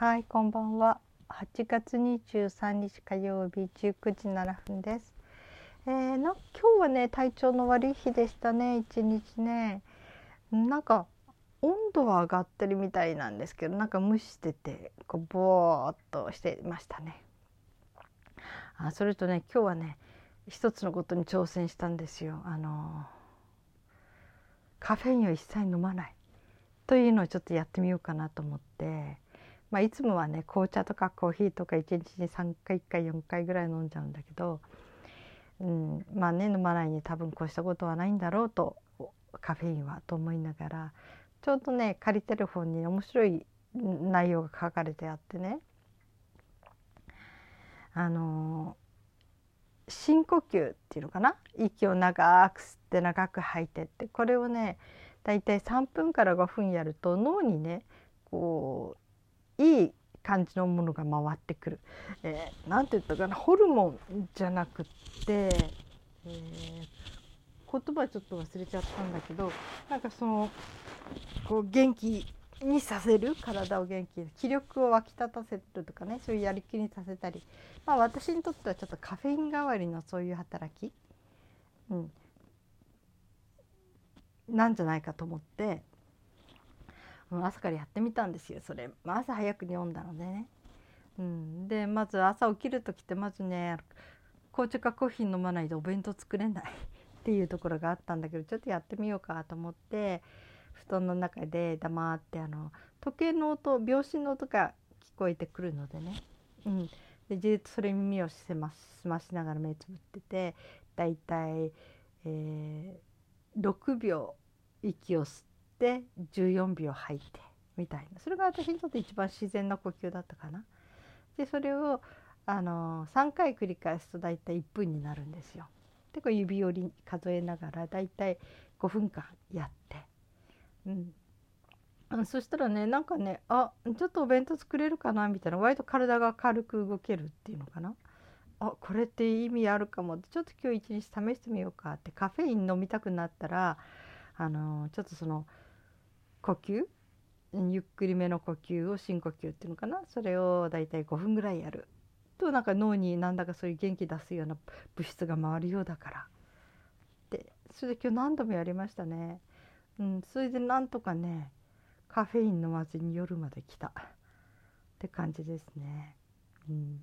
はい、こんばんは。8月23日火曜日19時7分です。えー、な今日はね体調の悪い日でしたね一日ね。なんか温度は上がってるみたいなんですけどなんか蒸しててこうボーっとしてましたね。あそれとね今日はね一つのことに挑戦したんですよ。あのカフェインを一切飲まないというのをちょっとやってみようかなと思って。まあ、いつもはね紅茶とかコーヒーとか1日に3回1回4回ぐらい飲んじゃうんだけど、うん、まあね飲まないに多分こうしたことはないんだろうとカフェインはと思いながらちょうどね借りてる本に面白い内容が書かれてあってねあの深呼吸っていうのかな？息を長く吸って長く吐いてってこれをねだいたい3分から5分やると脳にねこういい感じのものが回ってくる。えー、て言ったかなホルモンじゃなくって、えー、言葉ちょっと忘れちゃったんだけどなんかそのこう元気にさせる体を元気気力を湧き立たせるとかねそういうやる気にさせたり、まあ、私にとってはちょっとカフェイン代わりのそういう働き、うん、なんじゃないかと思って朝からやってみたんですよそれ、まあ、朝早くに読んだのでね。うん、でまず朝起きる時ってまずね紅茶かコーヒー飲まないとお弁当作れない っていうところがあったんだけどちょっとやってみようかと思って布団の中で黙ってあの時計の音秒針の音が聞こえてくるのでね、うん、でじっとそれ耳を澄ま澄ましながら目つぶっててだいたい、えー、6秒息を吸ってって14秒吐いてみたいなそれが私にとって一番自然な呼吸だったかな。でそれをあの3回繰り返すと大体1分になるんですよ。でこう指折り数えながら大体5分間やって、うん、そしたらねなんかねあちょっとお弁当作れるかなみたいな割と体が軽く動けるっていうのかな。あこれって意味あるかもってちょっと今日一日試してみようかってカフェイン飲みたくなったらあのちょっとその呼吸？ゆっくりめの呼吸を深呼吸っていうのかな？それをだいたい5分ぐらいやる。となんか脳になんだかそういう元気出すような物質が回るようだから。でそれで今日何度もやりましたね。うん、それでなんとかねカフェイン飲まずに夜まで来た。って感じですね。うん、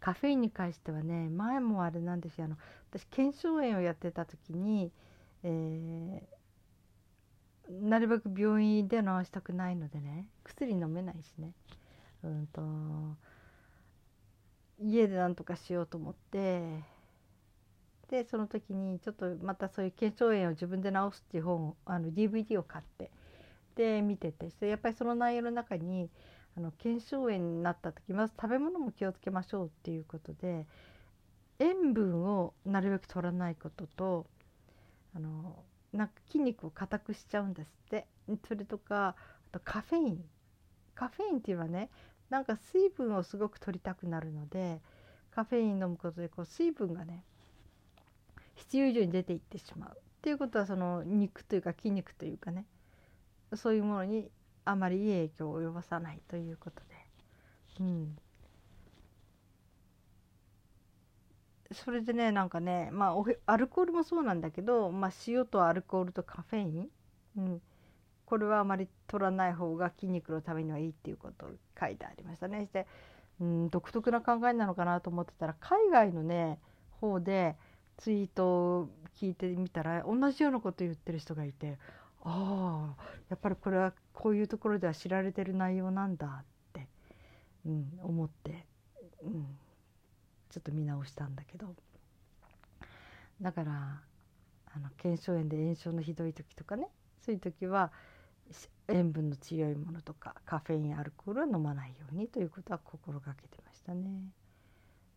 カフェインに関してはね前もあれなんですよ。あの私腱鞘炎をやってた時に、えーなるべく病院で治したくないのでね。薬飲めないしね。うんと家でなんとかしようと思って。でその時にちょっとまたそういう腱鞘炎を自分で治すっていう本をあの DVD を買って。で見てて。やっぱりその内容の中にあの腱鞘炎になった時まず食べ物も気をつけましょうっていうことで塩分をなるべく取らないこととあのなんか筋肉を硬くしちゃうんですって。それとかあとカフェイン。カフェインっていうのはねなんか水分をすごく取りたくなるのでカフェイン飲むことでこう水分がね必要以上に出ていってしまうっていうことはその肉というか筋肉というかねそういうものにあまりいい影響を及ぼさないということで、うん、それでねなんかねまあアルコールもそうなんだけど、まあ、塩とアルコールとカフェイン、うん、これはあまり取らない方が筋肉のためにはいいっていうことを書いてありましたね。してうん独特な考えなのかなと思ってたら海外のね方でツイートを聞いてみたら同じようなこと言ってる人がいてああやっぱりこれはこういうところでは知られてる内容なんだって、うん、思って。うんちょっと見直したんだけどだからあの腱鞘炎で炎症のひどい時とかねそういう時は塩分の強いものとかカフェインアルコールは飲まないようにということは心がけてましたね。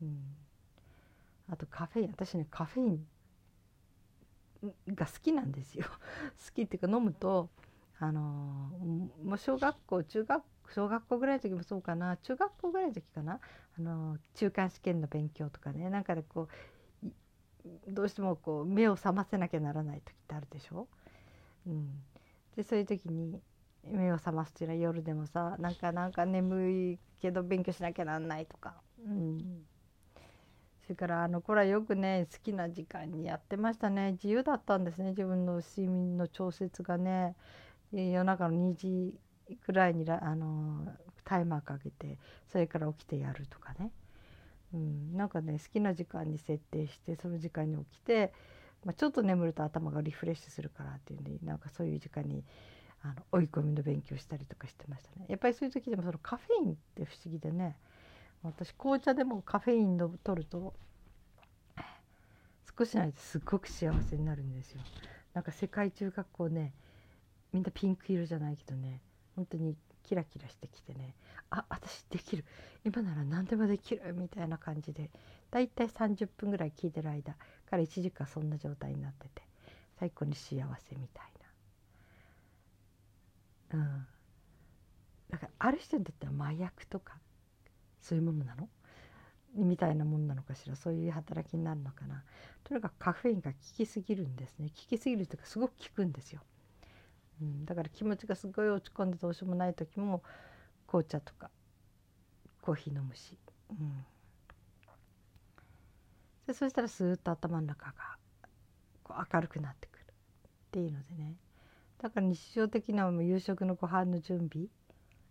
うん、あとカフェイン私ねカフェインが好きなんですよ。好きっていうか飲むとあのもう小学校中学小学校ぐらいの時もそうかな。中学校ぐらいの時かな。あの中間試験の勉強とかね。なんかでこうどうしてもこう目を覚ませなきゃならない時ってあるでしょ。うん、でそういう時に目を覚ますっていうのは夜でもさなんかなんか眠いけど勉強しなきゃなんないとか、うん、それからあの頃はよくね好きな時間にやってましたね。自由だったんですね。自分の睡眠の調節がね。夜中の2時くらいにあのタイマーかけてそれから起きてやるとかね、うん、なんかね好きな時間に設定してその時間に起きて、まあ、ちょっと眠ると頭がリフレッシュするからっていうんでなんかそういう時間にあの追い込みの勉強したりとかしてましたね。やっぱりそういう時でもそのカフェインって不思議でね。私紅茶でもカフェインを取ると少しないとすっごく幸せになるんですよ。なんか世界中学校ねみんなピンク色じゃないけどね本当にキラキラしてきてね。あ私できる。今なら何でもできるみたいな感じで。だいたい30分ぐらい聞いてる間から1時間そんな状態になってて。最高に幸せみたいな。うん。だからある人にとっては麻薬とかそういうものなの？みたいなもんなのかしら？そういう働きになるのかな？とにかくカフェインが効きすぎるんですね。効きすぎるというかすごく効くんですよ。うん、だから気持ちがすごい落ち込んでどうしようもない時も紅茶とかコーヒー飲むし、うん、でそしたらスーッと頭の中がこう明るくなってくるっていうのでね。だから日常的なもう夕食のご飯の準備。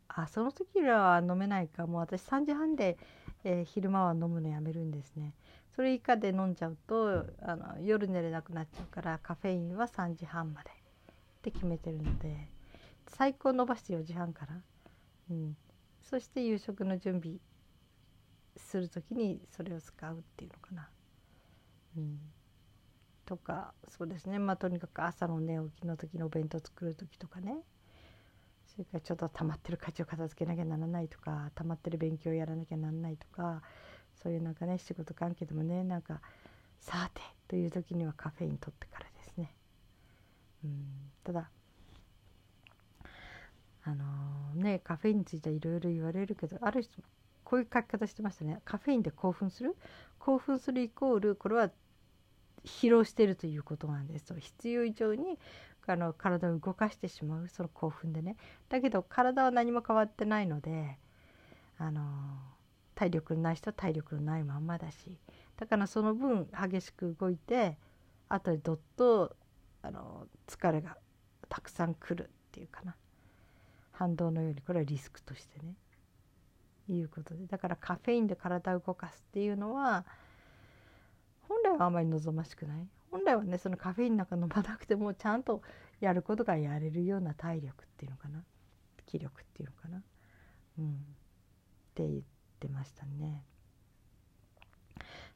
あその時は飲めないか。もう私3時半で、えー、昼間は飲むのやめるんですね。それ以下で飲んじゃうとあの夜寝れなくなっちゃうからカフェインは3時半まで。って決めてるので最高伸ばして4時半から、うん、そして夕食の準備する時にそれを使うっていうのかな。うん、とかそうですね。まあとにかく朝の寝起きの時のお弁当作る時とかね。それからちょっと溜まってる家事を片付けなきゃならないとか溜まってる勉強をやらなきゃならないとかそういうなんかね仕事関係でもねなんかさてという時にはカフェイン取ってからです。うん。ただあのー、ねカフェインについてはいろいろ言われるけどある人こういう書き方してましたね。カフェインで興奮する？興奮するイコールこれは疲労してるということなんですと。必要以上にあの体を動かしてしまう。その興奮でね。だけど体は何も変わってないのであの体力のない人は体力のないまんまだし。だからその分激しく動いて後でどっとあの疲れがたくさん来るっていうかな。反動のようにこれはリスクとしてね。いうことで。だからカフェインで体を動かすっていうのは本来はあまり望ましくない。本来はねそのカフェインなんか飲まなくてもちゃんとやることがやれるような体力っていうのかな。気力っていうのかな。うん。って言ってましたね。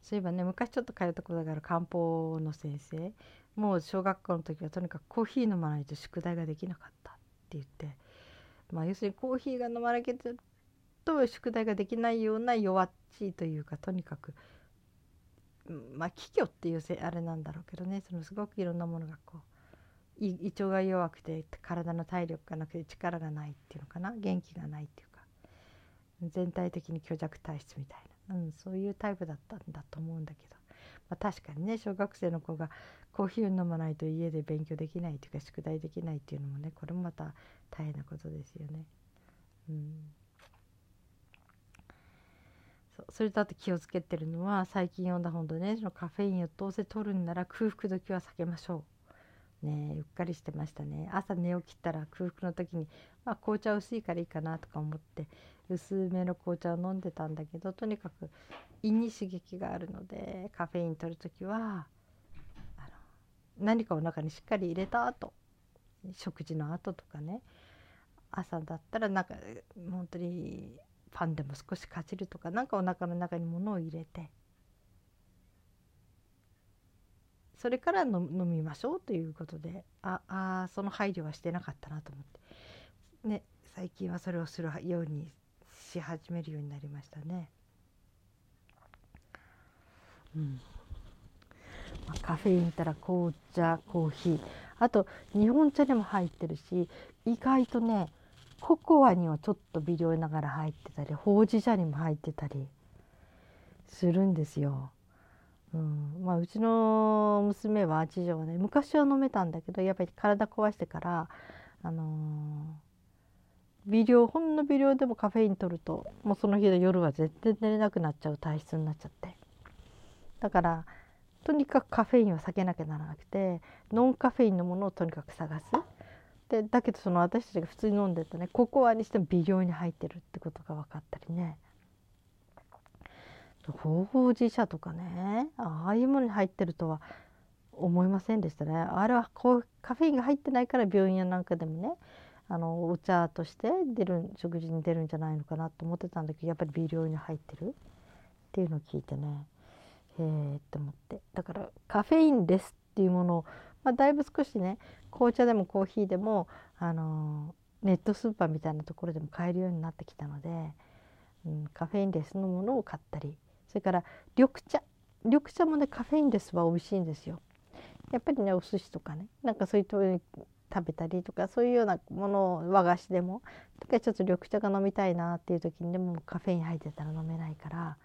そういえばね昔ちょっと通ったことがある漢方の先生もう小学校の時はとにかくコーヒー飲まないと宿題ができなかったって言って、まあ、要するにコーヒーが飲まなきゃと宿題ができないような弱っちいというかとにかくまあ気虚っていうせあれなんだろうけどねそのすごくいろんなものがこう胃腸が弱くて体の体力がなくて力がないっていうのかな元気がないっていうか全体的に虚弱体質みたいな、うん、そういうタイプだったんだと思うんだけど、まあ、確かにね小学生の子がコーヒーを飲まないと家で勉強できないというか宿題できないっていうのもねこれもまた大変なことですよね。うんそれとあと気をつけてるのは最近読んだ本でねそのカフェインをどうせ取るんなら空腹時は避けましょう。ねうっかりしてましたね朝寝起きたら空腹の時に、まあ、紅茶薄いからいいかなとか思って薄めの紅茶を飲んでたんだけどとにかく胃に刺激があるのでカフェイン取る時は何かを中にしっかり入れた後食事の後とかね。朝だったらなんか本当にパンでも少しかじるとか何かお腹の中に物を入れて。それから飲みましょうということでああその配慮はしてなかったなと思って。ね最近はそれをするようにし始めるようになりましたね。うん、カフェインたら紅茶コーヒー。あと日本茶にも入ってるし意外とねココアにはちょっと微量ながら入ってたりほうじ茶にも入ってたりするんですよ。うん。まあ、うちの娘は次女はね昔は飲めたんだけどやっぱり体壊してから、あの微量ほんの微量でもカフェイン取るともうその日の夜は絶対寝れなくなっちゃう体質になっちゃって。だからとにかくカフェインは避けなきゃならなくてノンカフェインのものをとにかく探す。でだけどその私たちが普通に飲んでたねココアにしても微量に入ってるってことが分かったりね。ほうじ茶とかねああいうものに入ってるとは思いませんでしたね。あれはこうカフェインが入ってないから病院やなんかでもねあのお茶として出る食事に出るんじゃないのかなと思ってたんだけどやっぱり微量に入ってるっていうのを聞いてね。へえって思ってだからカフェインレスっていうものを、まあ、だいぶ少しね紅茶でもコーヒーでも、あのネットスーパーみたいなところでも買えるようになってきたので、うん、カフェインレスのものを買ったりそれから緑茶緑茶もねカフェインレスは美味しいんですよ。やっぱりねお寿司とかねなんかそういう食べたりとかそういうようなものを和菓子でもとかちょっと緑茶が飲みたいなっていう時にでもカフェイン入ってたら飲めないから、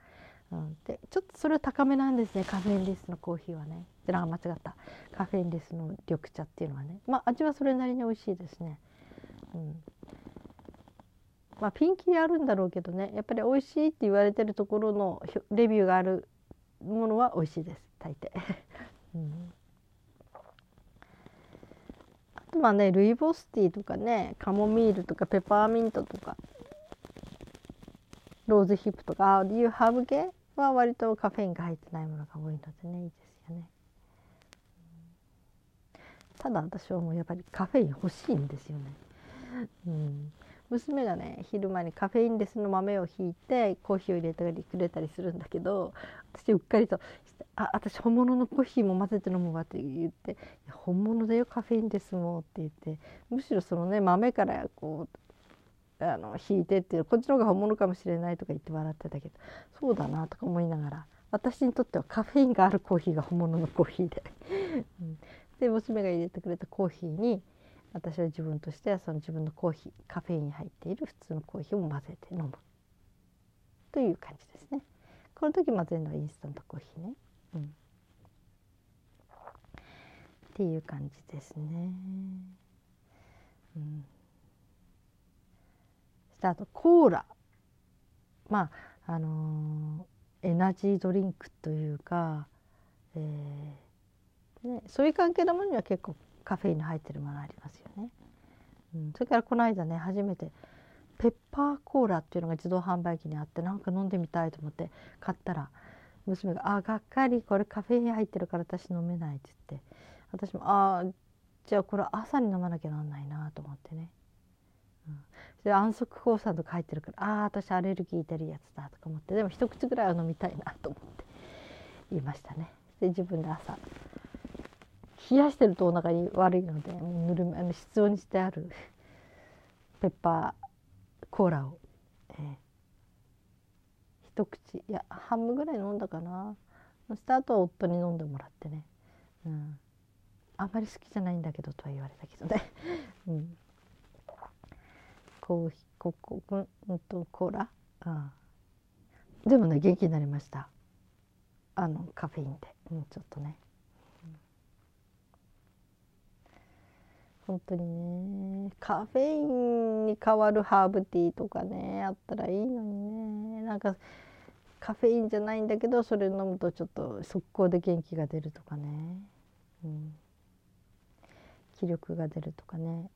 うん、でちょっとそれは高めなんですね。カフェインレスのコーヒーはね。でなん間違った。カフェインレスの緑茶っていうのはね。まあ味はそれなりに美味しいですね。うん。まあ、ピンキリあるんだろうけどね。やっぱり美味しいって言われてるところのレビューがあるものは美味しいです。大抵。うん。あとはねルイボスティーとかね。カモミールとかペパーミントとか。ローズヒップとか。ああいうハーブ系は割とカフェインが入ってないものが多いのでねいいですよね。ただ私はもうやっぱりカフェイン欲しいんですよね。うん、娘がね昼間にカフェインレスの豆をひいてコーヒーを入れたりくれたりするんだけど私うっかりと「あ私本物のコーヒーも混ぜて飲むわ」って言って「本物だよカフェインですも」って言ってむしろそのね豆からこうあの引いてっていうこっちの方が本物かもしれないとか言って笑ってたけどそうだなとか思いながら私にとってはカフェインがあるコーヒーが本物のコーヒーで うん、で娘が入れてくれたコーヒーに私は自分としてはその自分のコーヒーカフェイン入っている普通のコーヒーを混ぜて飲むという感じですね。この時混ぜるのはインスタントコーヒーね。うん、っていう感じですね。うん、したあとコーラまああのー、エナジードリンクというか、えーね、そういう関係のものには結構カフェインの入ってるものありますよね。うん、それからこの間ね初めてペッパーコーラっていうのが自動販売機にあってなんか飲んでみたいと思って買ったら娘が「あがっかりこれカフェイン入ってるから私飲めない」って言って私も「ああじゃあこれ朝に飲まなきゃなんないな」と思ってね。で安息酵素とか入ってるから「ああ私アレルギー出るやつだ」とか思ってでも一口ぐらいは飲みたいなと思って言いましたね。で自分で朝冷やしてるとお腹に悪いのでぬるめあの室温にしてある ペッパーコーラを、えー、一口いや半分ぐらい飲んだかな。そした後は夫に飲んでもらってね、うん、あんまり好きじゃないんだけどとは言われたけどね、うん、コーヒーココうんとコーラ、うん、でもね元気になりました。あのカフェインで、うん、ちょっとね。本当にねカフェインに代わるハーブティーとかねあったらいいのにね。なんかカフェインじゃないんだけどそれ飲むとちょっと速攻で元気が出るとかね、うん、気力が出るとかね、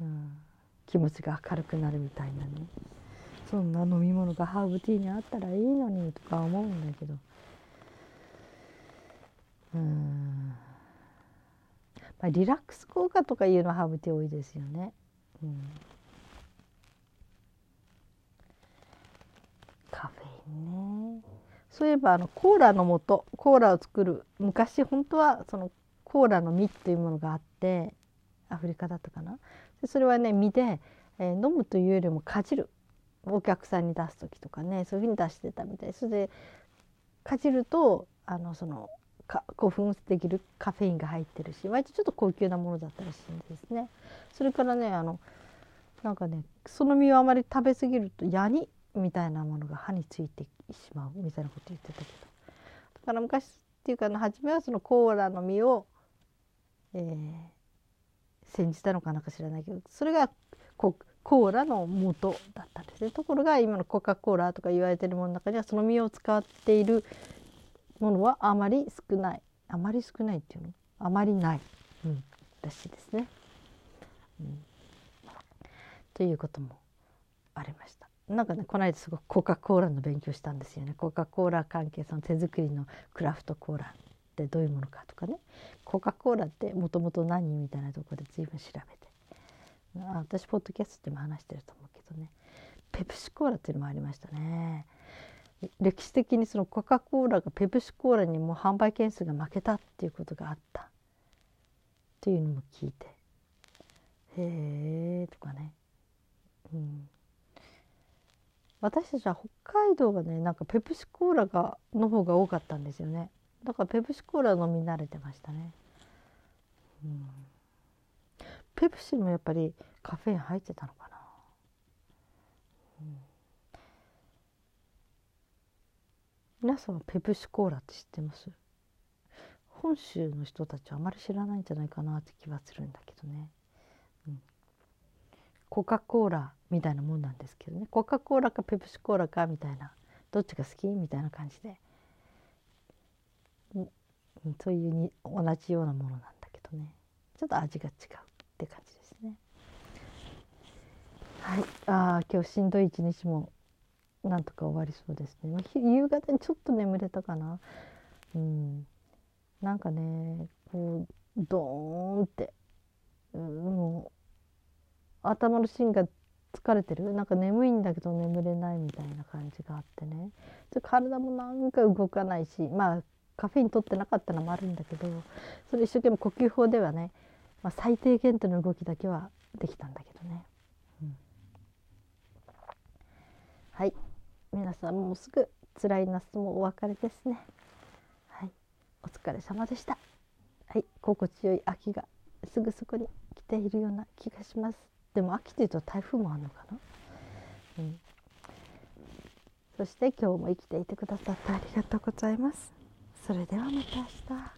うん、気持ちが明るくなるみたいなね。そんな飲み物がハーブティーにあったらいいのにとか思うんだけど。うん。まあ、リラックス効果とかいうのはハーブティー多いですよね。うん、カフェインね。そういえばあのコーラの素コーラを作る昔本当はそのコーラの実っていうものがあってアフリカだったかな？それはね実で、えー、飲むというよりもかじる。お客さんに出す時とかねそういうふうに出してたみたい。それでかじるとあのそのか興奮できるカフェインが入ってるし割とちょっと高級なものだったらしいんですね。それからねあのなんかねその実をあまり食べ過ぎるとヤニみたいなものが歯についてしまうみたいなこと言ってたけど。だから昔っていうか初めはそのコーラの実を、えー、煎じたのかなんか知らないけどそれがコーラの元だったんですね。ところが今のコカ・コーラとか言われてるものの中にはその実を使っているものはあまり少ない。あまり少ないっていうの。あまりない、うん、らしい。ですね。うん、ということもありました。なんかねこの間すごくコカ・コーラの勉強したんですよね。コカ・コーラ関係その手作りのクラフトコーラ。ってどういうものかとかね。コカ・コーラってもともと何みたいなところで随分調べて。あ私ポッドキャストでも話してると思うけどね。ペプシコーラっていうのもありましたね。歴史的にそのコカ・コーラがペプシコーラにも販売件数が負けたっていうことがあった。っていうのも聞いて。へえとかね、うん、私たちは北海道がねなんかペプシコーラがの方が多かったんですよね。だからペプシコーラ飲み慣れてましたね、うん、ペプシもやっぱりカフェイン入ってたのかな、うん。皆さんはペプシコーラって知ってます？本州の人たちはあまり知らないんじゃないかなって気はするんだけどね、うん、コカ・コーラみたいなもんなんですけどね。コカ・コーラかペプシコーラかみたいな。どっちが好きみたいな感じで、そういうに同じようなものなんだけどね。ちょっと味が違うって感じですね。はい、ああ今日しんどい一日もなんとか終わりそうですね、ま、夕方にちょっと眠れたかな。うん。なんかねこうドーンって、うん、もう頭の芯が疲れてる？なんか眠いんだけど眠れないみたいな感じがあってね。体もなんか動かないしまあカフェイン取ってなかったのもあるんだけどそれ一生懸命呼吸法ではね、まあ、最低限度の動きだけはできたんだけどね。うん、はい。皆さんもうすぐ辛い夏もお別れですね。はい。お疲れ様でした。はい。心地よい秋がすぐそこに来ているような気がします。でも秋というと台風もあるのかな？うん。そして今日も生きていてくださってありがとうございますそれではまた明日。